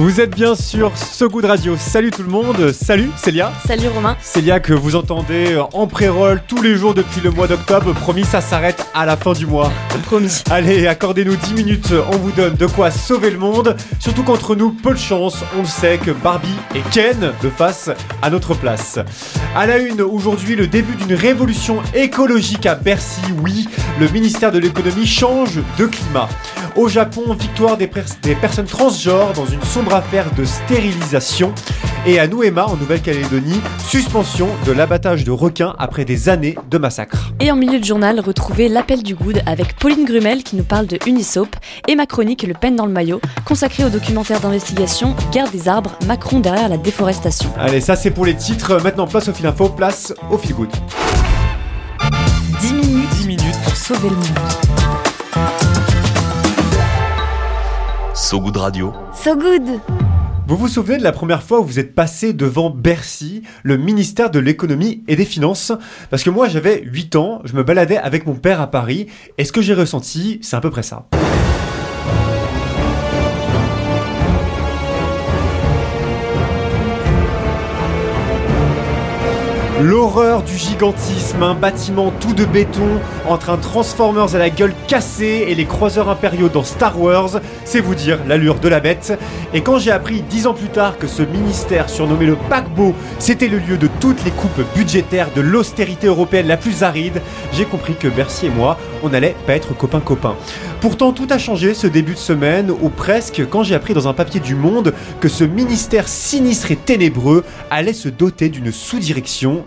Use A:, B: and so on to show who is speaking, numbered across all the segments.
A: Vous êtes bien sur So Good Radio. Salut tout le monde. Salut Célia.
B: Salut Romain.
A: Célia que vous entendez en pré-roll tous les jours depuis le mois d'octobre. Promis, ça s'arrête à la fin du mois.
B: Promis.
A: Allez, accordez-nous 10 minutes. On vous donne de quoi sauver le monde. Surtout qu'entre nous, peu de chance. On le sait que Barbie et Ken le fassent à notre place. À la une, aujourd'hui, le début d'une révolution écologique à Bercy. Oui, le ministère de l'économie change de climat. Au Japon, victoire des, des personnes transgenres dans une sombre affaire de stérilisation. Et à Nouéma, en Nouvelle-Calédonie, suspension de l'abattage de requins après des années de massacres.
B: Et en milieu de journal, retrouvez l'appel du good avec Pauline Grumel qui nous parle de Unisop et ma chronique Le peine dans le maillot, consacrée au documentaire d'investigation Guerre des arbres, Macron derrière la déforestation.
A: Allez, ça c'est pour les titres. Maintenant, place au fil info, place au fil good.
C: 10 minutes, 10 minutes pour sauver le monde.
D: So Good Radio.
C: So Good
A: Vous vous souvenez de la première fois où vous êtes passé devant Bercy, le ministère de l'économie et des finances? Parce que moi j'avais 8 ans, je me baladais avec mon père à Paris, et ce que j'ai ressenti, c'est à peu près ça. L'horreur du gigantisme, un bâtiment tout de béton, entre un Transformers à la gueule cassée et les croiseurs impériaux dans Star Wars, c'est vous dire l'allure de la bête. Et quand j'ai appris dix ans plus tard que ce ministère surnommé le paquebot, c'était le lieu de toutes les coupes budgétaires de l'austérité européenne la plus aride, j'ai compris que Bercy et moi, on n'allait pas être copains-copains. Pourtant, tout a changé ce début de semaine, ou presque, quand j'ai appris dans un papier du Monde que ce ministère sinistre et ténébreux allait se doter d'une sous-direction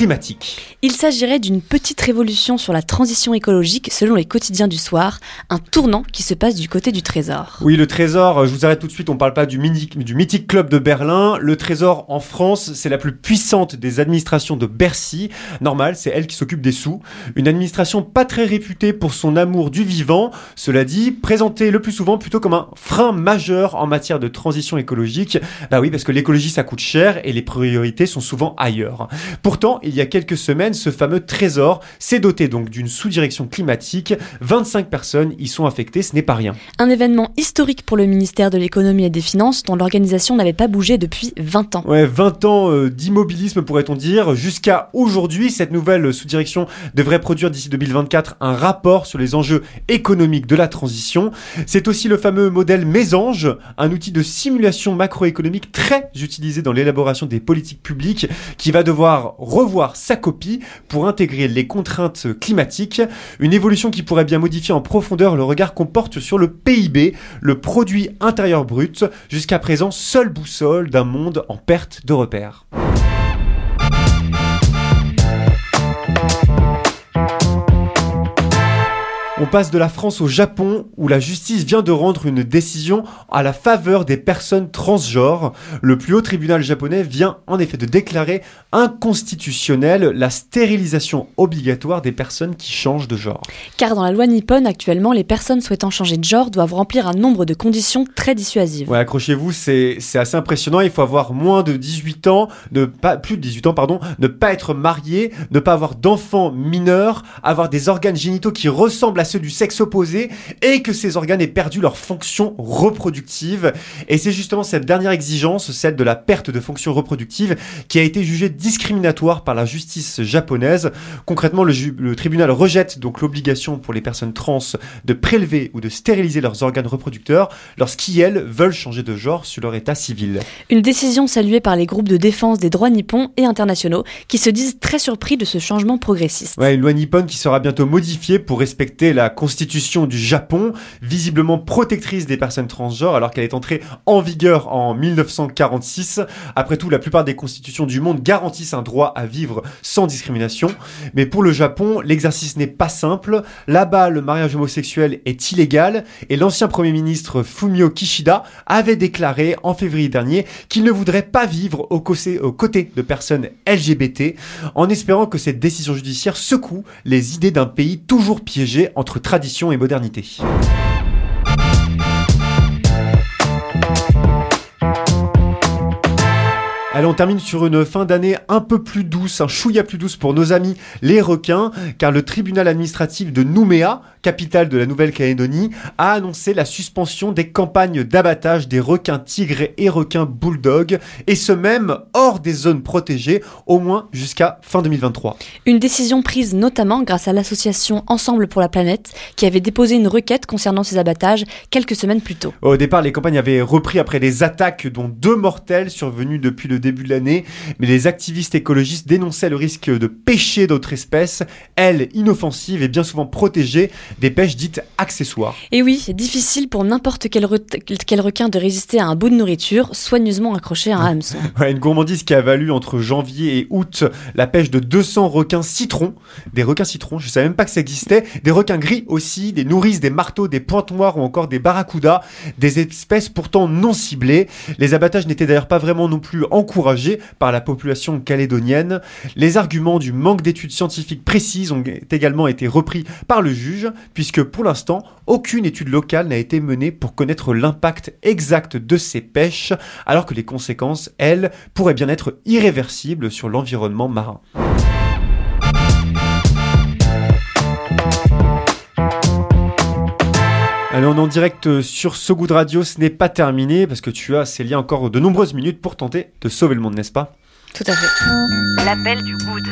A: climatique.
B: Il s'agirait d'une petite révolution sur la transition écologique selon les quotidiens du soir, un tournant qui se passe du côté du Trésor.
A: Oui, le Trésor, je vous arrête tout de suite, on parle pas du, mythique, du mythique club de Berlin. Le Trésor en France, c'est la plus puissante des administrations de Bercy. Normal, c'est elle qui s'occupe des sous. Une administration pas très réputée pour son amour du vivant. Cela dit, présentée le plus souvent plutôt comme un frein majeur en matière de transition écologique. Bah oui, parce que l'écologie ça coûte cher et les priorités sont souvent ailleurs. Pourtant, il y a quelques semaines, ce fameux trésor s'est doté donc d'une sous-direction climatique. 25 personnes y sont affectées, ce n'est pas rien.
B: Un événement historique pour le ministère de l'économie et des finances dont l'organisation n'avait pas bougé depuis 20 ans.
A: Ouais, 20 ans euh, d'immobilisme pourrait-on dire. Jusqu'à aujourd'hui, cette nouvelle sous-direction devrait produire d'ici 2024 un rapport sur les enjeux économiques de la transition. C'est aussi le fameux modèle Mésange, un outil de simulation macroéconomique très utilisé dans l'élaboration des politiques publiques qui va devoir revoir sa copie pour intégrer les contraintes climatiques, une évolution qui pourrait bien modifier en profondeur le regard qu'on porte sur le PIB, le produit intérieur brut, jusqu'à présent seule boussole d'un monde en perte de repères. Passe de la France au Japon où la justice vient de rendre une décision à la faveur des personnes transgenres. Le plus haut tribunal japonais vient en effet de déclarer inconstitutionnelle la stérilisation obligatoire des personnes qui changent de genre.
B: Car dans la loi nippone actuellement, les personnes souhaitant changer de genre doivent remplir un nombre de conditions très dissuasives.
A: Ouais, accrochez-vous, c'est assez impressionnant. Il faut avoir moins de 18 ans, ne pas, plus de 18 ans, pardon, ne pas être marié, ne pas avoir d'enfants mineurs, avoir des organes génitaux qui ressemblent à ceux du sexe opposé et que ces organes aient perdu leur fonction reproductive. Et c'est justement cette dernière exigence, celle de la perte de fonction reproductive, qui a été jugée discriminatoire par la justice japonaise. Concrètement, le, le tribunal rejette donc l'obligation pour les personnes trans de prélever ou de stériliser leurs organes reproducteurs lorsqu'elles veulent changer de genre sur leur état civil.
B: Une décision saluée par les groupes de défense des droits nippons et internationaux qui se disent très surpris de ce changement progressiste.
A: Ouais, une loi nippone qui sera bientôt modifiée pour respecter la constitution du Japon, visiblement protectrice des personnes transgenres, alors qu'elle est entrée en vigueur en 1946. Après tout, la plupart des constitutions du monde garantissent un droit à vivre sans discrimination. Mais pour le Japon, l'exercice n'est pas simple. Là-bas, le mariage homosexuel est illégal et l'ancien premier ministre Fumio Kishida avait déclaré en février dernier qu'il ne voudrait pas vivre aux côtés de personnes LGBT en espérant que cette décision judiciaire secoue les idées d'un pays toujours piégé entre tradition et modernité. Allez, on termine sur une fin d'année un peu plus douce, un chouïa plus douce pour nos amis les requins, car le tribunal administratif de Nouméa, capitale de la Nouvelle-Calédonie, a annoncé la suspension des campagnes d'abattage des requins tigres et requins bulldogs, et ce même hors des zones protégées, au moins jusqu'à fin 2023.
B: Une décision prise notamment grâce à l'association Ensemble pour la planète, qui avait déposé une requête concernant ces abattages quelques semaines plus tôt.
A: Au départ, les campagnes avaient repris après des attaques, dont deux mortels survenus depuis le début de l'année, mais les activistes écologistes dénonçaient le risque de pêcher d'autres espèces, elles inoffensives et bien souvent protégées, des pêches dites accessoires.
B: Et oui, difficile pour n'importe quel, quel, requin de résister à un bout de nourriture soigneusement accroché à un hameçon.
A: une gourmandise qui a valu entre janvier et août la pêche de 200 requins citrons, des requins citrons, je savais même pas que ça existait, des requins gris aussi, des nourrices, des marteaux, des pointes noires ou encore des barracudas, des espèces pourtant non ciblées. Les abattages n'étaient d'ailleurs pas vraiment non plus en encouragé par la population calédonienne. Les arguments du manque d'études scientifiques précises ont également été repris par le juge, puisque pour l'instant, aucune étude locale n'a été menée pour connaître l'impact exact de ces pêches, alors que les conséquences, elles, pourraient bien être irréversibles sur l'environnement marin. Allez, on est en direct sur So Good Radio. Ce n'est pas terminé parce que tu as, Célia, encore de nombreuses minutes pour tenter de sauver le monde, n'est-ce pas?
B: Tout à fait.
C: L'appel du good.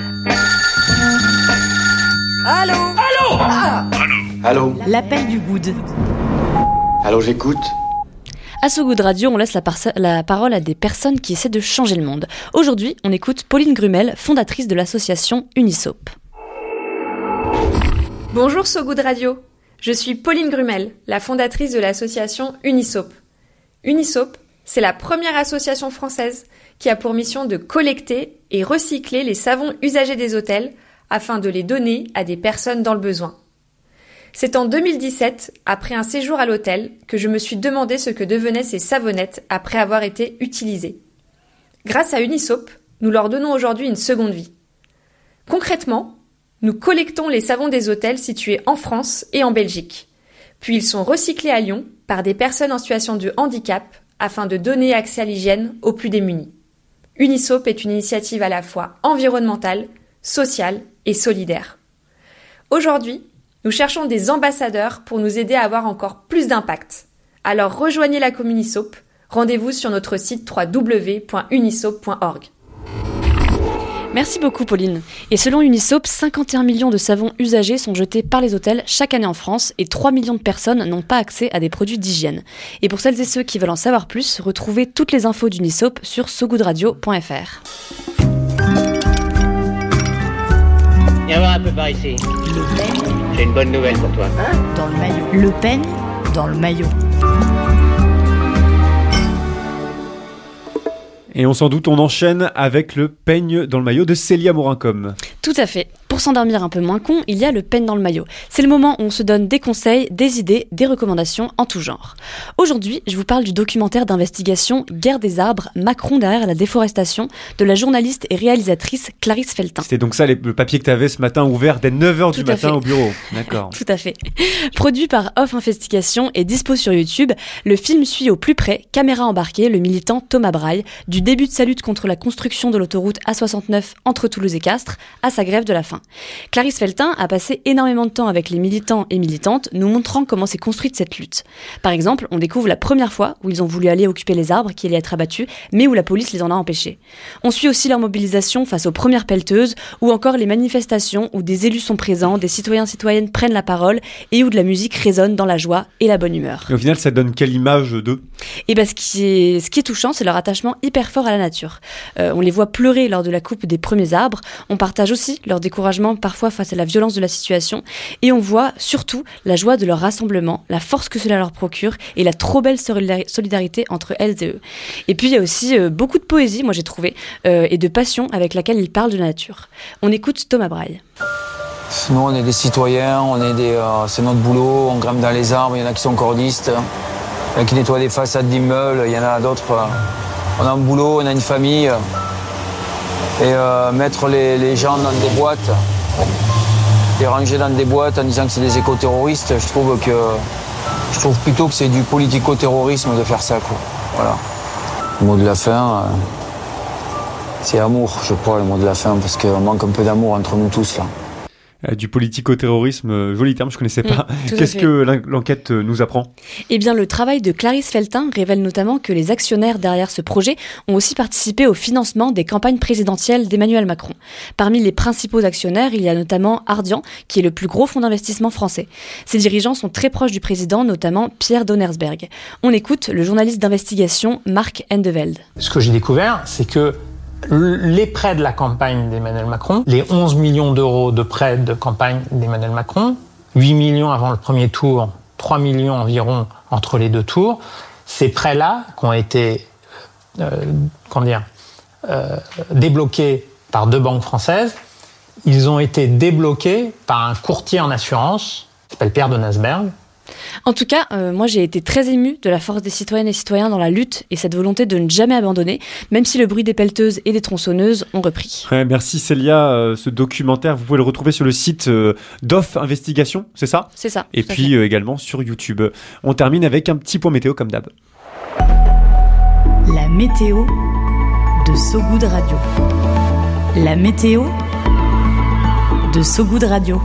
E: Allô? Allô?
F: Ah Allô
C: L'appel du good.
F: Allô, j'écoute.
B: À So Good Radio, on laisse la, la, parole à des personnes qui essaient de changer le monde. Aujourd'hui, on écoute Pauline Grumel, fondatrice de l'association Unisop.
G: Bonjour So Good Radio. Je suis Pauline Grumel, la fondatrice de l'association Unisop. Unisop, c'est la première association française qui a pour mission de collecter et recycler les savons usagés des hôtels afin de les donner à des personnes dans le besoin. C'est en 2017, après un séjour à l'hôtel, que je me suis demandé ce que devenaient ces savonnettes après avoir été utilisées. Grâce à Unisop, nous leur donnons aujourd'hui une seconde vie. Concrètement, nous collectons les savons des hôtels situés en France et en Belgique. Puis ils sont recyclés à Lyon par des personnes en situation de handicap afin de donner accès à l'hygiène aux plus démunis. Unisop est une initiative à la fois environnementale, sociale et solidaire. Aujourd'hui, nous cherchons des ambassadeurs pour nous aider à avoir encore plus d'impact. Alors rejoignez la Communisop. Rendez-vous sur notre site www.unisop.org.
B: Merci beaucoup Pauline. Et selon Unisop, 51 millions de savons usagés sont jetés par les hôtels chaque année en France et 3 millions de personnes n'ont pas accès à des produits d'hygiène. Et pour celles et ceux qui veulent en savoir plus, retrouvez toutes les infos d'Unisop sur sogoodradio.fr.
H: Viens voir un peu par ici. J'ai une bonne nouvelle pour toi.
C: dans le maillot. Le Pen dans le maillot.
A: Et on s'en doute, on enchaîne avec le peigne dans le maillot de Célia Morincom.
B: Tout à fait. Pour s'endormir un peu moins con, il y a le peigne dans le maillot. C'est le moment où on se donne des conseils, des idées, des recommandations en tout genre. Aujourd'hui, je vous parle du documentaire d'investigation Guerre des arbres, Macron derrière la déforestation, de la journaliste et réalisatrice Clarisse Feltin.
A: C'était donc ça le papier que tu avais ce matin ouvert dès 9h du matin au bureau. D'accord.
B: Tout à fait. Produit par Off Investigation et dispo sur YouTube, le film suit au plus près, caméra embarquée, le militant Thomas Braille, du début de sa lutte contre la construction de l'autoroute A69 entre Toulouse et Castres à sa grève de la faim. Clarisse Feltin a passé énormément de temps avec les militants et militantes, nous montrant comment s'est construite cette lutte. Par exemple, on découvre la première fois où ils ont voulu aller occuper les arbres qui allaient être abattus, mais où la police les en a empêchés. On suit aussi leur mobilisation face aux premières pelleteuses, ou encore les manifestations où des élus sont présents, des citoyens citoyennes prennent la parole, et où de la musique résonne dans la joie et la bonne humeur.
A: Et au final, ça donne quelle image d'eux?
B: Ce qui est, ce qui est touchant, c'est leur attachement hyper fort à la nature. Euh, on les voit pleurer lors de la coupe des premiers arbres, on partage aussi leur découragement parfois face à la violence de la situation, et on voit surtout la joie de leur rassemblement, la force que cela leur procure, et la trop belle solidarité entre elles et eux. Et puis il y a aussi euh, beaucoup de poésie, moi j'ai trouvé, euh, et de passion avec laquelle ils parlent de la nature. On écoute Thomas Braille.
I: Nous, on est des citoyens, on est des, euh, c'est notre boulot, on grimpe dans les arbres, il y en a qui sont cordistes, il y en a qui nettoient des façades d'immeubles, il y en a d'autres. on a un boulot, on a une famille. Et euh, mettre les, gens dans des boîtes, les ranger dans des boîtes en disant que c'est des éco-terroristes, je trouve que je trouve plutôt que c'est du politico-terrorisme de faire ça. Quoi. Voilà. Le mot de la fin, euh, c'est amour, je crois, le mot de la fin, parce qu'on manque un peu d'amour entre nous tous là.
A: Euh, du politico-terrorisme, euh, joli terme, je connaissais pas. Mm, Qu'est-ce que l'enquête euh, nous apprend?
B: Eh bien, le travail de Clarisse Feltin révèle notamment que les actionnaires derrière ce projet ont aussi participé au financement des campagnes présidentielles d'Emmanuel Macron. Parmi les principaux actionnaires, il y a notamment Ardian, qui est le plus gros fonds d'investissement français. Ses dirigeants sont très proches du président, notamment Pierre Donnersberg. On écoute le journaliste d'investigation Marc Endeveld.
J: Ce que j'ai découvert, c'est que les prêts de la campagne d'Emmanuel Macron, les 11 millions d'euros de prêts de campagne d'Emmanuel Macron, 8 millions avant le premier tour, 3 millions environ entre les deux tours, ces prêts-là qui ont été euh, comment dire, euh, débloqués par deux banques françaises, ils ont été débloqués par un courtier en assurance qui s'appelle Pierre de Nasberg,
B: en tout cas, euh, moi j'ai été très émue de la force des citoyennes et citoyens dans la lutte et cette volonté de ne jamais abandonner, même si le bruit des pelleteuses et des tronçonneuses ont repris.
A: merci Célia, euh, ce documentaire, vous pouvez le retrouver sur le site euh, d'Off Investigation, c'est ça?
B: C'est ça.
A: Et puis également sur YouTube. On termine avec un petit point météo comme d'hab.
C: La météo de Sogoud Radio. La météo de Sogoud Radio.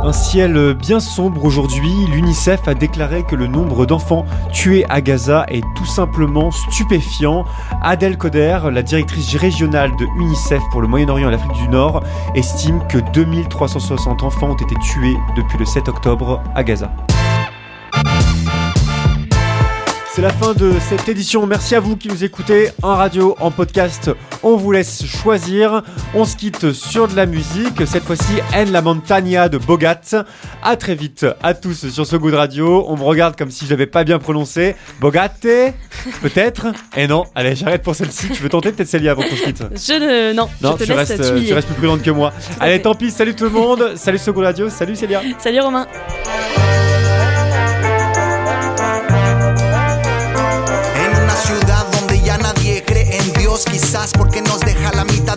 A: Un ciel bien sombre aujourd'hui, l'UNICEF a déclaré que le nombre d'enfants tués à Gaza est tout simplement stupéfiant. Adèle Coder, la directrice régionale de UNICEF pour le Moyen-Orient et l'Afrique du Nord, estime que 2360 enfants ont été tués depuis le 7 octobre à Gaza. C'est la fin de cette édition. Merci à vous qui nous écoutez en radio, en podcast. On vous laisse choisir. On se quitte sur de la musique. Cette fois-ci, En la Montagna de Bogat. À très vite à tous sur ce goût de radio. On me regarde comme si je l'avais pas bien prononcé. Bogate Peut-être? Et eh non. Allez, j'arrête pour celle-ci. Tu veux tenter peut-être Célia avant qu'on se quitte?
B: Je ne. Non,
A: non tu, restes, tu restes plus prudente que moi. Allez, tant pis. Salut tout le monde. Salut ce goût de radio. Salut Célia.
B: Salut Romain.
K: Quizás porque nos deja la mitad